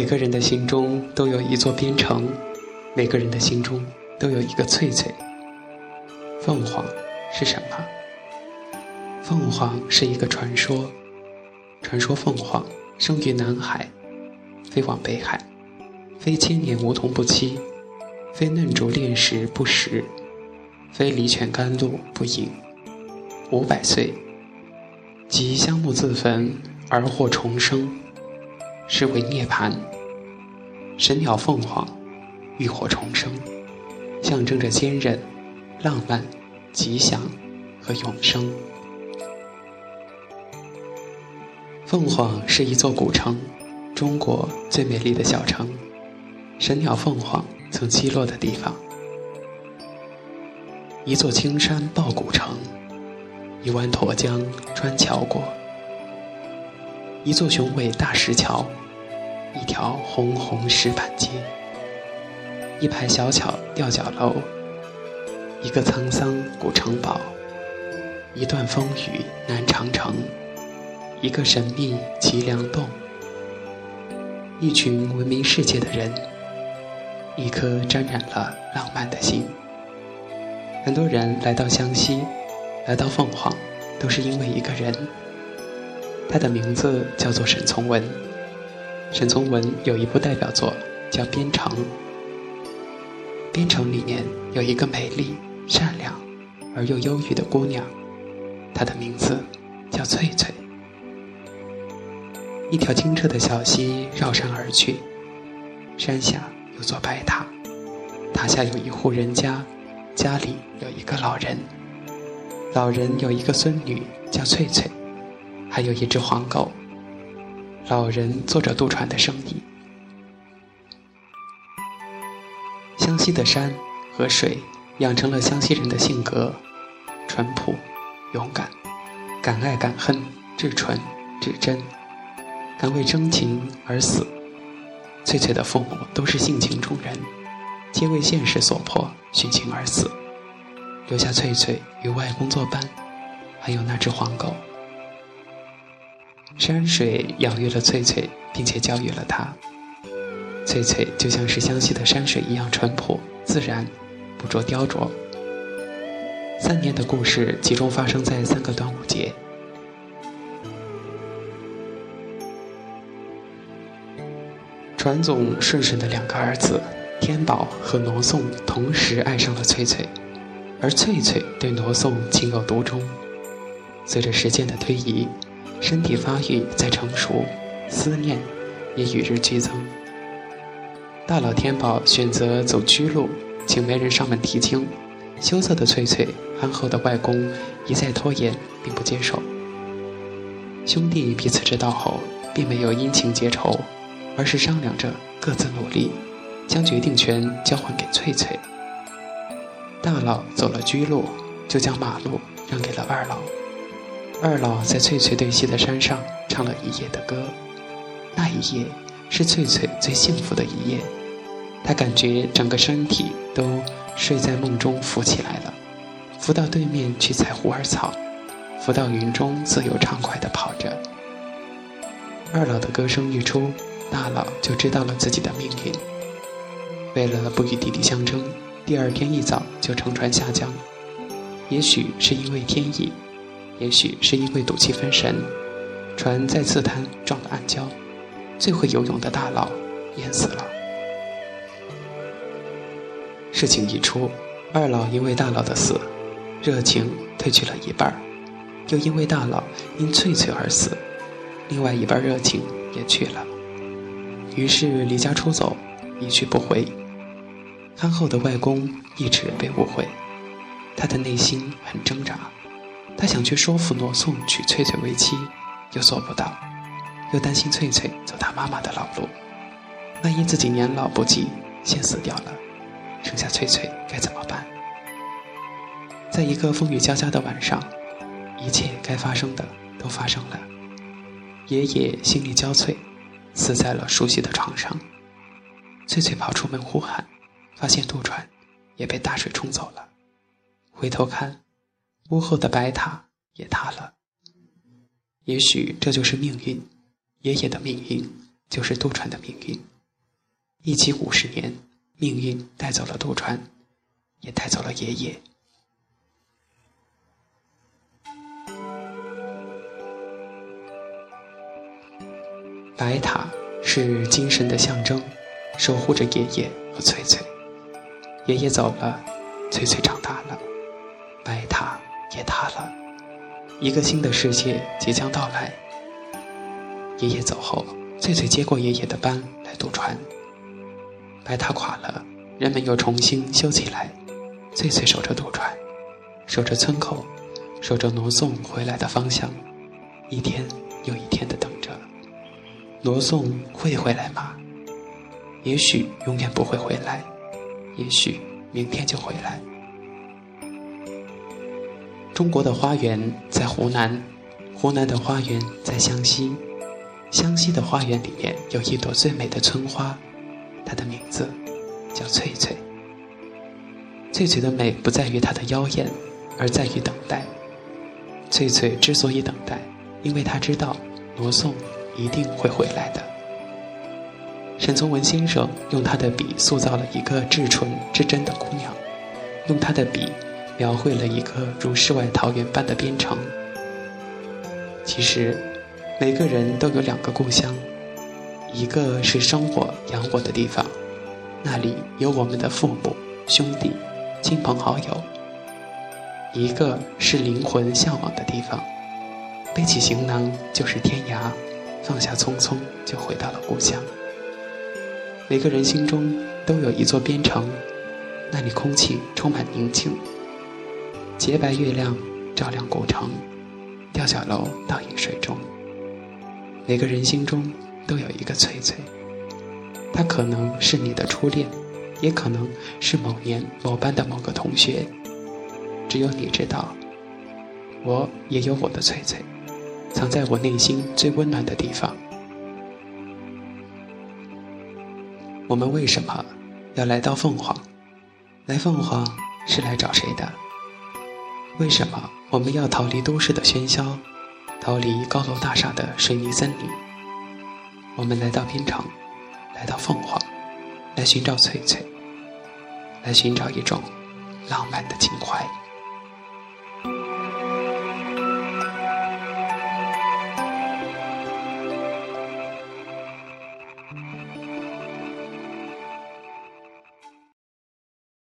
每个人的心中都有一座边城，每个人的心中都有一个翠翠。凤凰是什么？凤凰是一个传说，传说凤凰生于南海，飞往北海，非千年梧桐不栖，非嫩竹炼石不食，非离泉甘露不饮，五百岁，即香木自焚而获重生。是为涅槃，神鸟凤凰浴火重生，象征着坚韧、浪漫、吉祥和永生。凤凰是一座古城，中国最美丽的小城，神鸟凤凰曾栖落的地方。一座青山抱古城，一湾沱江穿桥过，一座雄伟大石桥。一条红红石板街，一排小巧吊脚楼，一个沧桑古城堡，一段风雨南长城，一个神秘奇梁洞，一群闻名世界的人，一颗沾染了浪漫的心。很多人来到湘西，来到凤凰，都是因为一个人，他的名字叫做沈从文。沈从文有一部代表作叫《边城》，《边城》里面有一个美丽、善良而又忧郁的姑娘，她的名字叫翠翠。一条清澈的小溪绕山而去，山下有座白塔，塔下有一户人家，家里有一个老人，老人有一个孙女叫翠翠，还有一只黄狗。老人做着渡船的生意。湘西的山和水养成了湘西人的性格：淳朴、勇敢、敢爱敢恨、至纯至真，敢为真情而死。翠翠的父母都是性情中人，皆为现实所迫殉情而死，留下翠翠与外公作伴，还有那只黄狗。山水养育了翠翠，并且教育了她。翠翠就像是湘西的山水一样淳朴自然，不着雕琢。三年的故事集中发生在三个端午节。传总顺顺的两个儿子天宝和罗宋同时爱上了翠翠，而翠翠对罗宋情有独钟。随着时间的推移。身体发育在成熟，思念也与日俱增。大老天宝选择走居路，请媒人上门提亲。羞涩的翠翠、憨厚的外公一再拖延，并不接受。兄弟彼此知道后，并没有因情结仇，而是商量着各自努力，将决定权交还给翠翠。大佬走了居路，就将马路让给了二老。二老在翠翠对戏的山上唱了一夜的歌，那一夜是翠翠最幸福的一夜，她感觉整个身体都睡在梦中浮起来了，浮到对面去采虎耳草，浮到云中自由畅快地跑着。二老的歌声一出，大佬就知道了自己的命运。为了不与弟弟相争，第二天一早就乘船下江，也许是因为天意。也许是因为赌气分神，船在刺滩撞了暗礁，最会游泳的大佬淹死了。事情一出，二老因为大佬的死，热情褪去了一半又因为大佬因翠翠而死，另外一半热情也去了。于是离家出走，一去不回。憨厚的外公一直被误会，他的内心很挣扎。他想去说服罗宋娶翠翠为妻，又做不到，又担心翠翠走他妈妈的老路，万一自己年老不济，先死掉了，剩下翠翠该怎么办？在一个风雨交加的晚上，一切该发生的都发生了。爷爷心力交瘁，死在了熟悉的床上。翠翠跑出门呼喊，发现渡船也被大水冲走了，回头看。屋后的白塔也塌了。也许这就是命运，爷爷的命运就是渡船的命运。一起五十年，命运带走了渡船，也带走了爷爷。白塔是精神的象征，守护着爷爷和翠翠。爷爷走了，翠翠长大了，也塌了，一个新的世界即将到来。爷爷走后，翠翠接过爷爷的班来渡船。白塔垮了，人们又重新修起来。翠翠守着渡船，守着村口，守着罗宋回来的方向，一天又一天的等着。罗宋会回来吗？也许永远不会回来，也许明天就回来。中国的花园在湖南，湖南的花园在湘西。湘西的花园里面有一朵最美的村花，它的名字叫翠翠。翠翠的美不在于它的妖艳，而在于等待。翠翠之所以等待，因为她知道罗宋一定会回来的。沈从文先生用他的笔塑造了一个至纯至真的姑娘，用他的笔描绘了一个如世外桃源般的边城。其实。每个人都有两个故乡，一个是生我养我的地方，那里有我们的父母、兄弟、亲朋好友；一个是灵魂向往的地方，背起行囊就是天涯，放下匆匆就回到了故乡。每个人心中都有一座边城，那里空气充满宁静，洁白月亮照亮古城，吊脚楼倒映水中。每个人心中都有一个翠翠，她可能是你的初恋，也可能是某年某班的某个同学。只有你知道，我也有我的翠翠，藏在我内心最温暖的地方。我们为什么要来到凤凰？来凤凰是来找谁的？为什么我们要逃离都市的喧嚣？逃离高楼大厦的水泥森林，我们来到边城，来到凤凰，来寻找翠翠，来寻找一种浪漫的情怀。